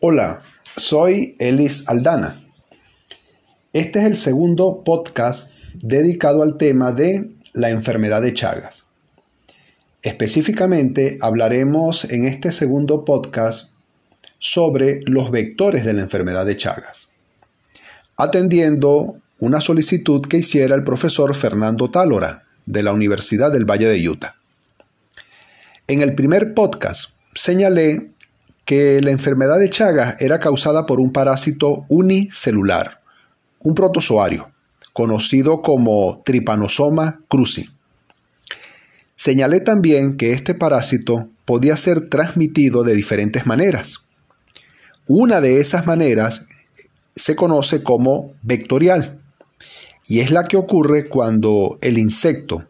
Hola, soy Elis Aldana. Este es el segundo podcast dedicado al tema de la enfermedad de Chagas. Específicamente hablaremos en este segundo podcast sobre los vectores de la enfermedad de Chagas, atendiendo una solicitud que hiciera el profesor Fernando Tálora de la Universidad del Valle de Utah. En el primer podcast señalé que la enfermedad de Chagas era causada por un parásito unicelular, un protozoario, conocido como Trypanosoma cruzi. Señalé también que este parásito podía ser transmitido de diferentes maneras. Una de esas maneras se conoce como vectorial y es la que ocurre cuando el insecto,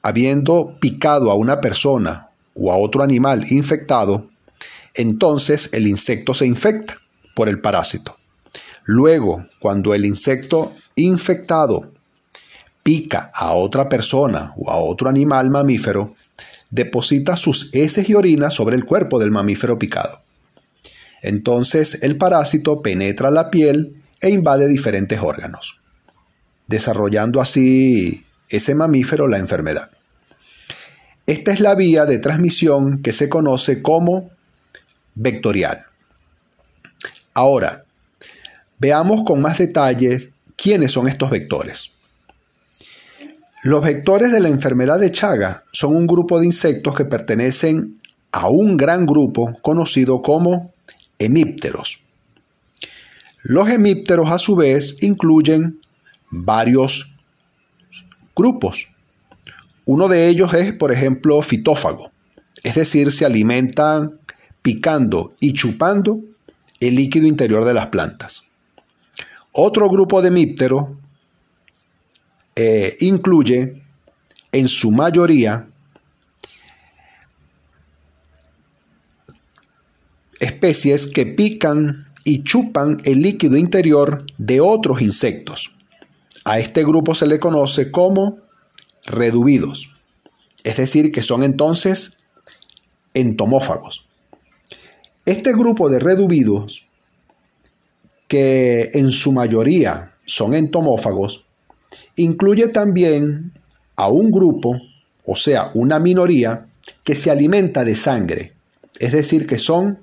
habiendo picado a una persona o a otro animal infectado, entonces el insecto se infecta por el parásito. Luego, cuando el insecto infectado pica a otra persona o a otro animal mamífero, deposita sus heces y orinas sobre el cuerpo del mamífero picado. Entonces el parásito penetra la piel e invade diferentes órganos, desarrollando así ese mamífero la enfermedad. Esta es la vía de transmisión que se conoce como vectorial. Ahora, veamos con más detalles quiénes son estos vectores. Los vectores de la enfermedad de Chaga son un grupo de insectos que pertenecen a un gran grupo conocido como hemípteros. Los hemípteros a su vez incluyen varios grupos. Uno de ellos es, por ejemplo, fitófago, es decir, se alimentan picando y chupando el líquido interior de las plantas. Otro grupo de hemípteros eh, incluye en su mayoría especies que pican y chupan el líquido interior de otros insectos. A este grupo se le conoce como redubidos, es decir, que son entonces entomófagos. Este grupo de redubidos, que en su mayoría son entomófagos, incluye también a un grupo, o sea, una minoría, que se alimenta de sangre, es decir, que son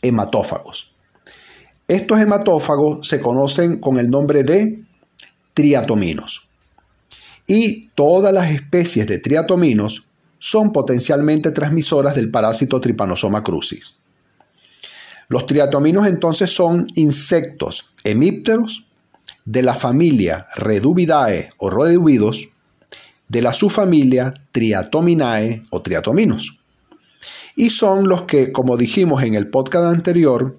hematófagos. Estos hematófagos se conocen con el nombre de triatominos. Y todas las especies de triatominos son potencialmente transmisoras del parásito Trypanosoma crucis. Los triatominos entonces son insectos hemípteros de la familia Redubidae o redubidos de la subfamilia Triatominae o triatominos. Y son los que, como dijimos en el podcast anterior,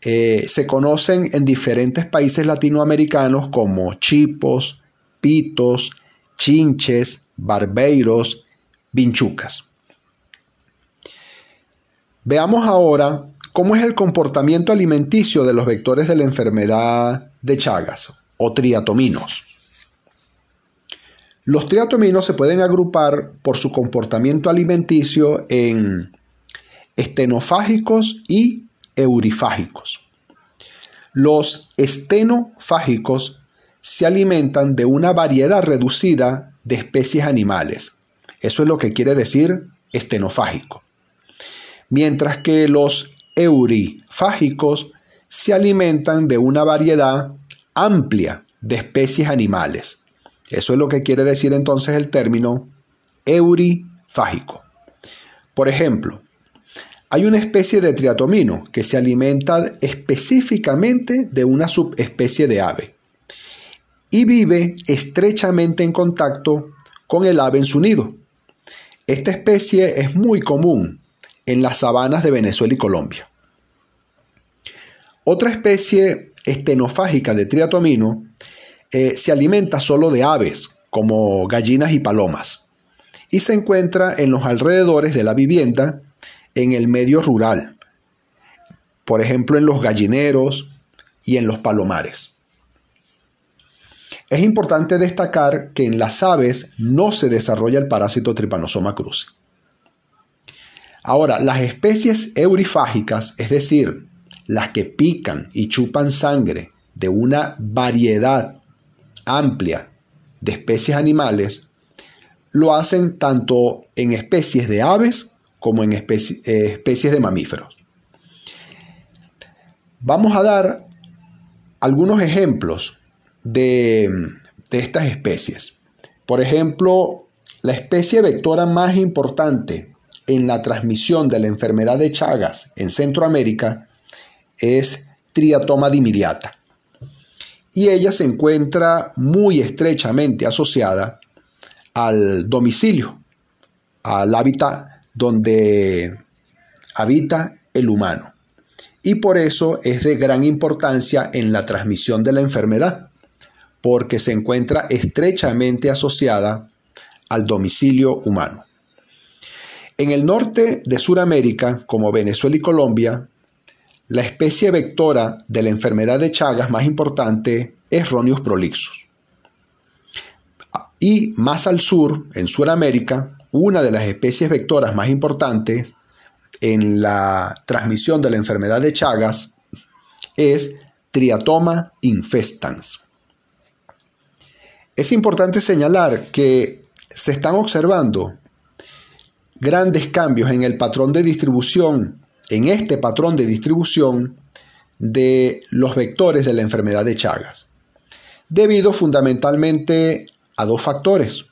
eh, se conocen en diferentes países latinoamericanos como chipos, pitos, chinches, barbeiros, vinchucas. Veamos ahora ¿Cómo es el comportamiento alimenticio de los vectores de la enfermedad de Chagas o triatominos? Los triatominos se pueden agrupar por su comportamiento alimenticio en estenofágicos y eurifágicos. Los estenofágicos se alimentan de una variedad reducida de especies animales. Eso es lo que quiere decir estenofágico. Mientras que los eurifágicos se alimentan de una variedad amplia de especies animales. Eso es lo que quiere decir entonces el término eurifágico. Por ejemplo, hay una especie de triatomino que se alimenta específicamente de una subespecie de ave y vive estrechamente en contacto con el ave en su nido. Esta especie es muy común en las sabanas de Venezuela y Colombia. Otra especie estenofágica de triatomino eh, se alimenta solo de aves, como gallinas y palomas, y se encuentra en los alrededores de la vivienda en el medio rural, por ejemplo en los gallineros y en los palomares. Es importante destacar que en las aves no se desarrolla el parásito Trypanosoma cruzi. Ahora, las especies eurifágicas, es decir, las que pican y chupan sangre de una variedad amplia de especies animales, lo hacen tanto en especies de aves como en eh, especies de mamíferos. Vamos a dar algunos ejemplos de, de estas especies. Por ejemplo, la especie vectora más importante en la transmisión de la enfermedad de Chagas en Centroamérica es Triatoma dimidiata. Y ella se encuentra muy estrechamente asociada al domicilio, al hábitat donde habita el humano. Y por eso es de gran importancia en la transmisión de la enfermedad, porque se encuentra estrechamente asociada al domicilio humano. En el norte de Sudamérica, como Venezuela y Colombia, la especie vectora de la enfermedad de Chagas más importante es Ronius prolixus. Y más al sur, en Sudamérica, una de las especies vectoras más importantes en la transmisión de la enfermedad de Chagas es Triatoma infestans. Es importante señalar que se están observando grandes cambios en el patrón de distribución, en este patrón de distribución de los vectores de la enfermedad de Chagas, debido fundamentalmente a dos factores.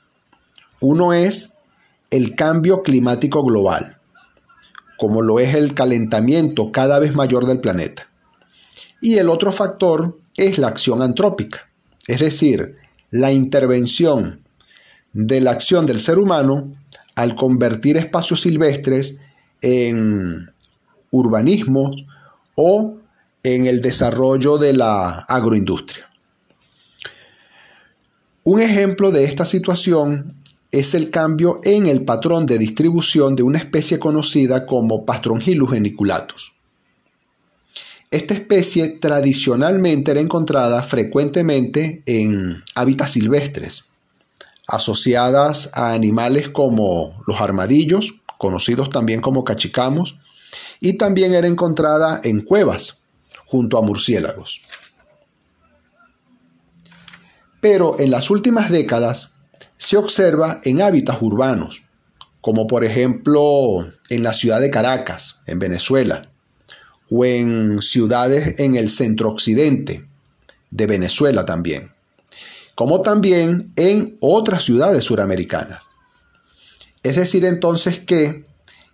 Uno es el cambio climático global, como lo es el calentamiento cada vez mayor del planeta. Y el otro factor es la acción antrópica, es decir, la intervención de la acción del ser humano al convertir espacios silvestres en urbanismos o en el desarrollo de la agroindustria. Un ejemplo de esta situación es el cambio en el patrón de distribución de una especie conocida como Pastrongyllus geniculatus. Esta especie tradicionalmente era encontrada frecuentemente en hábitats silvestres, asociadas a animales como los armadillos, conocidos también como cachicamos, y también era encontrada en cuevas, junto a murciélagos. Pero en las últimas décadas se observa en hábitats urbanos, como por ejemplo en la ciudad de Caracas, en Venezuela, o en ciudades en el centro occidente de Venezuela también, como también en otras ciudades suramericanas. Es decir, entonces que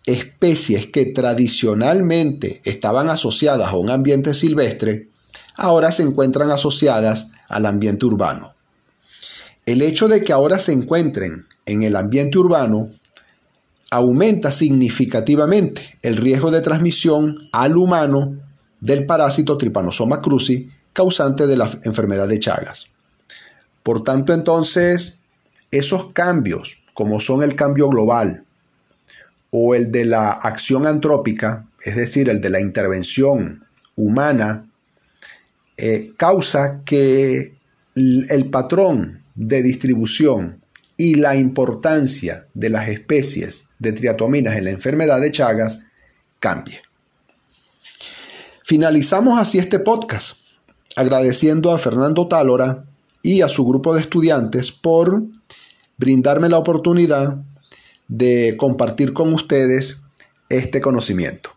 especies que tradicionalmente estaban asociadas a un ambiente silvestre, ahora se encuentran asociadas al ambiente urbano. El hecho de que ahora se encuentren en el ambiente urbano aumenta significativamente el riesgo de transmisión al humano del parásito Trypanosoma cruzi causante de la enfermedad de Chagas. Por tanto, entonces, esos cambios, como son el cambio global o el de la acción antrópica, es decir, el de la intervención humana, eh, causa que el patrón de distribución y la importancia de las especies de triatominas en la enfermedad de Chagas cambie. Finalizamos así este podcast, agradeciendo a Fernando Tálora y a su grupo de estudiantes por brindarme la oportunidad de compartir con ustedes este conocimiento.